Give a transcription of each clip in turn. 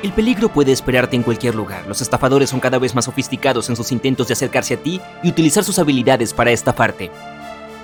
El peligro puede esperarte en cualquier lugar. Los estafadores son cada vez más sofisticados en sus intentos de acercarse a ti y utilizar sus habilidades para estafarte.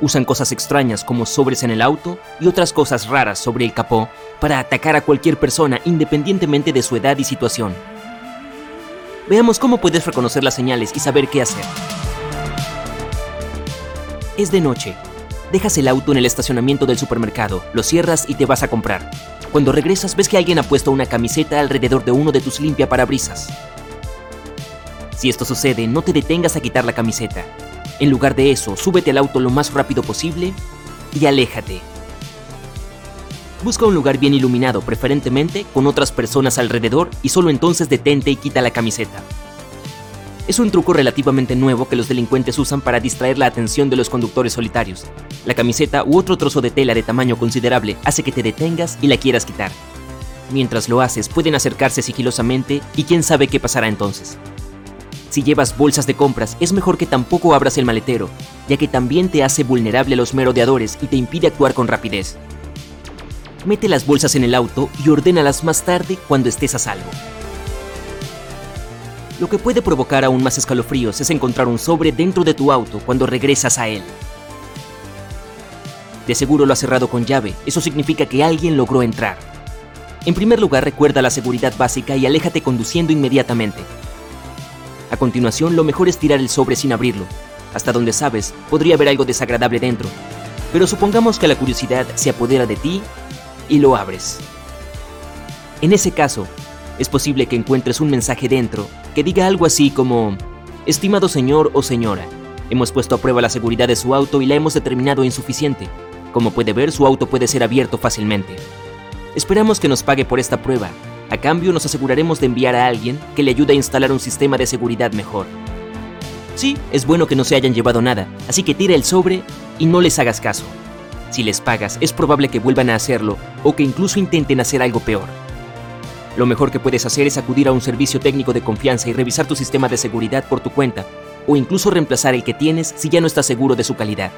Usan cosas extrañas como sobres en el auto y otras cosas raras sobre el capó para atacar a cualquier persona independientemente de su edad y situación. Veamos cómo puedes reconocer las señales y saber qué hacer. Es de noche. Dejas el auto en el estacionamiento del supermercado, lo cierras y te vas a comprar. Cuando regresas ves que alguien ha puesto una camiseta alrededor de uno de tus limpiaparabrisas. Si esto sucede, no te detengas a quitar la camiseta. En lugar de eso, súbete al auto lo más rápido posible y aléjate. Busca un lugar bien iluminado, preferentemente con otras personas alrededor, y solo entonces detente y quita la camiseta. Es un truco relativamente nuevo que los delincuentes usan para distraer la atención de los conductores solitarios. La camiseta u otro trozo de tela de tamaño considerable hace que te detengas y la quieras quitar. Mientras lo haces, pueden acercarse sigilosamente y quién sabe qué pasará entonces. Si llevas bolsas de compras, es mejor que tampoco abras el maletero, ya que también te hace vulnerable a los merodeadores y te impide actuar con rapidez. Mete las bolsas en el auto y ordénalas más tarde cuando estés a salvo. Lo que puede provocar aún más escalofríos es encontrar un sobre dentro de tu auto cuando regresas a él. De seguro lo has cerrado con llave, eso significa que alguien logró entrar. En primer lugar, recuerda la seguridad básica y aléjate conduciendo inmediatamente. A continuación, lo mejor es tirar el sobre sin abrirlo. Hasta donde sabes, podría haber algo desagradable dentro. Pero supongamos que la curiosidad se apodera de ti y lo abres. En ese caso, es posible que encuentres un mensaje dentro que diga algo así como, Estimado señor o señora, hemos puesto a prueba la seguridad de su auto y la hemos determinado insuficiente. Como puede ver, su auto puede ser abierto fácilmente. Esperamos que nos pague por esta prueba. A cambio, nos aseguraremos de enviar a alguien que le ayude a instalar un sistema de seguridad mejor. Sí, es bueno que no se hayan llevado nada, así que tira el sobre y no les hagas caso. Si les pagas, es probable que vuelvan a hacerlo o que incluso intenten hacer algo peor. Lo mejor que puedes hacer es acudir a un servicio técnico de confianza y revisar tu sistema de seguridad por tu cuenta, o incluso reemplazar el que tienes si ya no estás seguro de su calidad.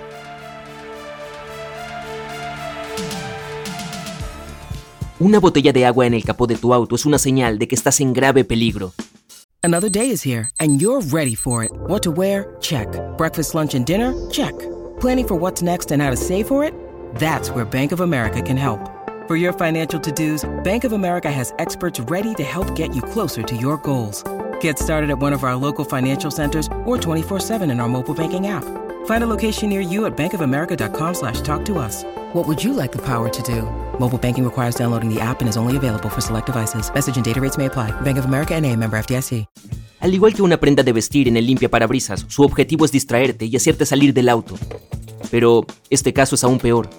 Una botella de agua en el capó de tu auto es una señal de que estás en grave peligro. Another day is here and you're ready for it. What to wear? Check. Breakfast, lunch and dinner? Check. Planning for what's next and how to save for it? That's where Bank of America can help. For your financial to-dos, Bank of America has experts ready to help get you closer to your goals. Get started at one of our local financial centers or 24-7 in our mobile banking app. Find a location near you at bankofamerica.com slash talk to us. What would you like the power to do? Mobile banking requires downloading the app and is only available for select devices. Message and data rates may apply. Bank of America and a member FDIC. Al igual que una prenda de vestir en el limpia parabrisas, su objetivo es distraerte y hacerte salir del auto. Pero este caso es aún peor.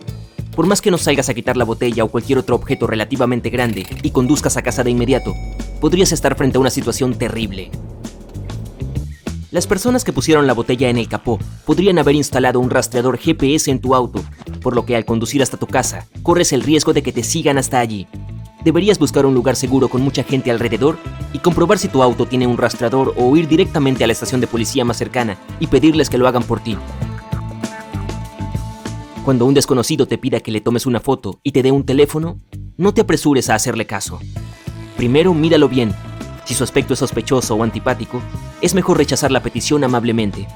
Por más que no salgas a quitar la botella o cualquier otro objeto relativamente grande y conduzcas a casa de inmediato, podrías estar frente a una situación terrible. Las personas que pusieron la botella en el capó podrían haber instalado un rastreador GPS en tu auto, por lo que al conducir hasta tu casa, corres el riesgo de que te sigan hasta allí. Deberías buscar un lugar seguro con mucha gente alrededor y comprobar si tu auto tiene un rastreador o ir directamente a la estación de policía más cercana y pedirles que lo hagan por ti. Cuando un desconocido te pida que le tomes una foto y te dé un teléfono, no te apresures a hacerle caso. Primero míralo bien. Si su aspecto es sospechoso o antipático, es mejor rechazar la petición amablemente.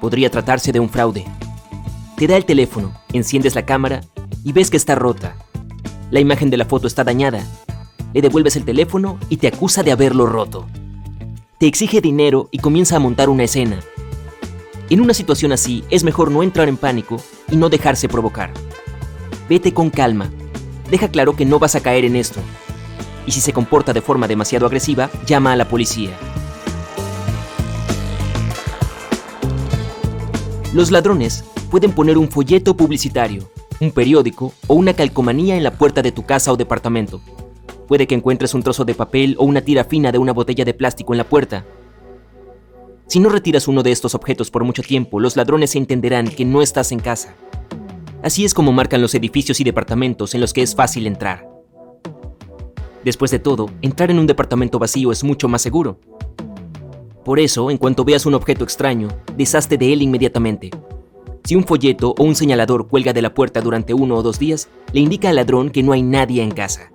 Podría tratarse de un fraude. Te da el teléfono, enciendes la cámara y ves que está rota. La imagen de la foto está dañada. Le devuelves el teléfono y te acusa de haberlo roto. Te exige dinero y comienza a montar una escena. En una situación así, es mejor no entrar en pánico y no dejarse provocar. Vete con calma. Deja claro que no vas a caer en esto. Y si se comporta de forma demasiado agresiva, llama a la policía. Los ladrones pueden poner un folleto publicitario, un periódico o una calcomanía en la puerta de tu casa o departamento. Puede que encuentres un trozo de papel o una tira fina de una botella de plástico en la puerta. Si no retiras uno de estos objetos por mucho tiempo, los ladrones entenderán que no estás en casa. Así es como marcan los edificios y departamentos en los que es fácil entrar. Después de todo, entrar en un departamento vacío es mucho más seguro. Por eso, en cuanto veas un objeto extraño, deshazte de él inmediatamente. Si un folleto o un señalador cuelga de la puerta durante uno o dos días, le indica al ladrón que no hay nadie en casa.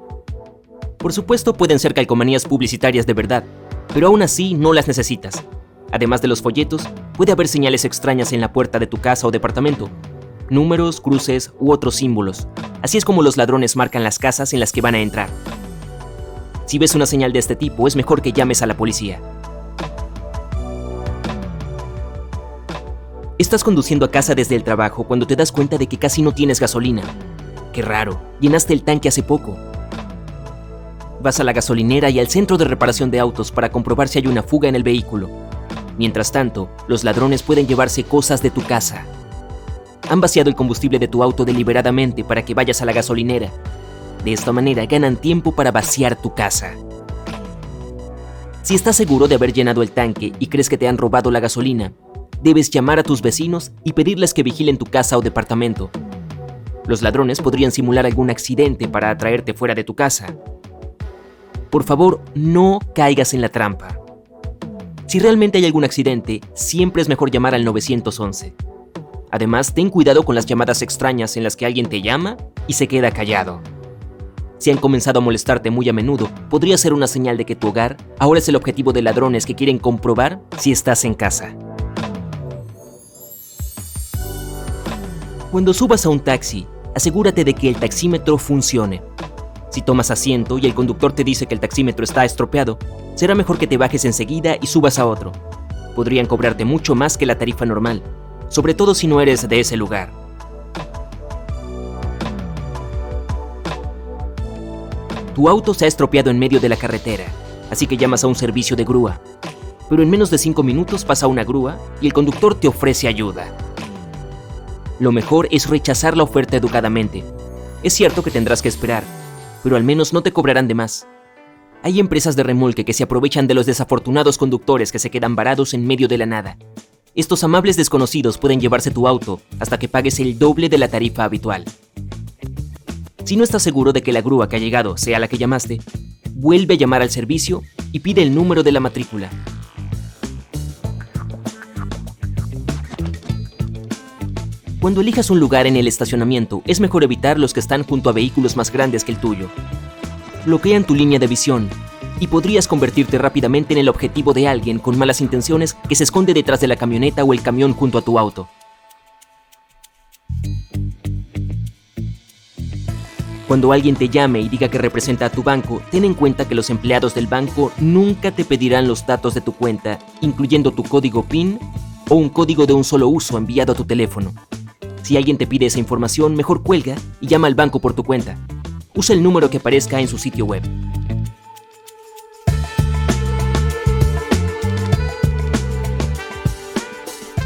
Por supuesto, pueden ser calcomanías publicitarias de verdad, pero aún así no las necesitas. Además de los folletos, puede haber señales extrañas en la puerta de tu casa o departamento, números, cruces u otros símbolos. Así es como los ladrones marcan las casas en las que van a entrar. Si ves una señal de este tipo, es mejor que llames a la policía. Estás conduciendo a casa desde el trabajo cuando te das cuenta de que casi no tienes gasolina. Qué raro, llenaste el tanque hace poco. Vas a la gasolinera y al centro de reparación de autos para comprobar si hay una fuga en el vehículo. Mientras tanto, los ladrones pueden llevarse cosas de tu casa. Han vaciado el combustible de tu auto deliberadamente para que vayas a la gasolinera. De esta manera ganan tiempo para vaciar tu casa. Si estás seguro de haber llenado el tanque y crees que te han robado la gasolina, debes llamar a tus vecinos y pedirles que vigilen tu casa o departamento. Los ladrones podrían simular algún accidente para atraerte fuera de tu casa. Por favor, no caigas en la trampa. Si realmente hay algún accidente, siempre es mejor llamar al 911. Además, ten cuidado con las llamadas extrañas en las que alguien te llama y se queda callado. Si han comenzado a molestarte muy a menudo, podría ser una señal de que tu hogar ahora es el objetivo de ladrones que quieren comprobar si estás en casa. Cuando subas a un taxi, asegúrate de que el taxímetro funcione. Si tomas asiento y el conductor te dice que el taxímetro está estropeado, será mejor que te bajes enseguida y subas a otro. Podrían cobrarte mucho más que la tarifa normal, sobre todo si no eres de ese lugar. Tu auto se ha estropeado en medio de la carretera, así que llamas a un servicio de grúa. Pero en menos de 5 minutos pasa una grúa y el conductor te ofrece ayuda. Lo mejor es rechazar la oferta educadamente. Es cierto que tendrás que esperar, pero al menos no te cobrarán de más. Hay empresas de remolque que se aprovechan de los desafortunados conductores que se quedan varados en medio de la nada. Estos amables desconocidos pueden llevarse tu auto hasta que pagues el doble de la tarifa habitual. Si no estás seguro de que la grúa que ha llegado sea la que llamaste, vuelve a llamar al servicio y pide el número de la matrícula. Cuando elijas un lugar en el estacionamiento, es mejor evitar los que están junto a vehículos más grandes que el tuyo. Bloquean tu línea de visión y podrías convertirte rápidamente en el objetivo de alguien con malas intenciones que se esconde detrás de la camioneta o el camión junto a tu auto. Cuando alguien te llame y diga que representa a tu banco, ten en cuenta que los empleados del banco nunca te pedirán los datos de tu cuenta, incluyendo tu código PIN o un código de un solo uso enviado a tu teléfono. Si alguien te pide esa información, mejor cuelga y llama al banco por tu cuenta. Usa el número que aparezca en su sitio web.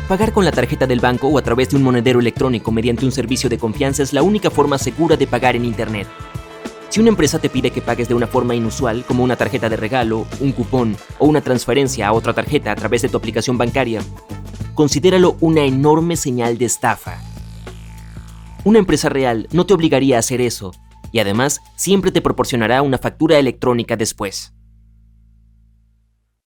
Pagar con la tarjeta del banco o a través de un monedero electrónico mediante un servicio de confianza es la única forma segura de pagar en Internet. Si una empresa te pide que pagues de una forma inusual, como una tarjeta de regalo, un cupón o una transferencia a otra tarjeta a través de tu aplicación bancaria, considéralo una enorme señal de estafa. Una empresa real no te obligaría a hacer eso, y además siempre te proporcionará una factura electrónica después.